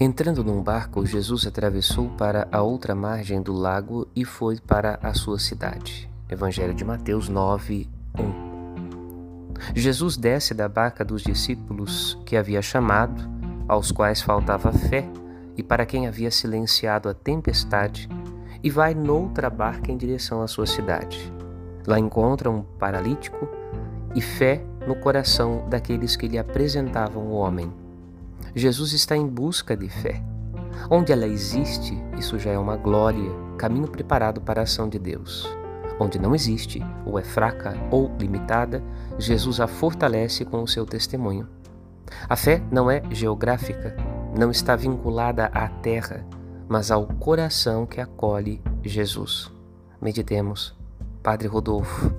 Entrando num barco, Jesus atravessou para a outra margem do lago e foi para a sua cidade. Evangelho de Mateus 9, 1. Jesus desce da barca dos discípulos que havia chamado, aos quais faltava fé e para quem havia silenciado a tempestade, e vai noutra barca em direção à sua cidade. Lá encontra um paralítico e fé no coração daqueles que lhe apresentavam o homem. Jesus está em busca de fé. Onde ela existe, isso já é uma glória, caminho preparado para a ação de Deus. Onde não existe, ou é fraca ou limitada, Jesus a fortalece com o seu testemunho. A fé não é geográfica, não está vinculada à terra, mas ao coração que acolhe Jesus. Meditemos. Padre Rodolfo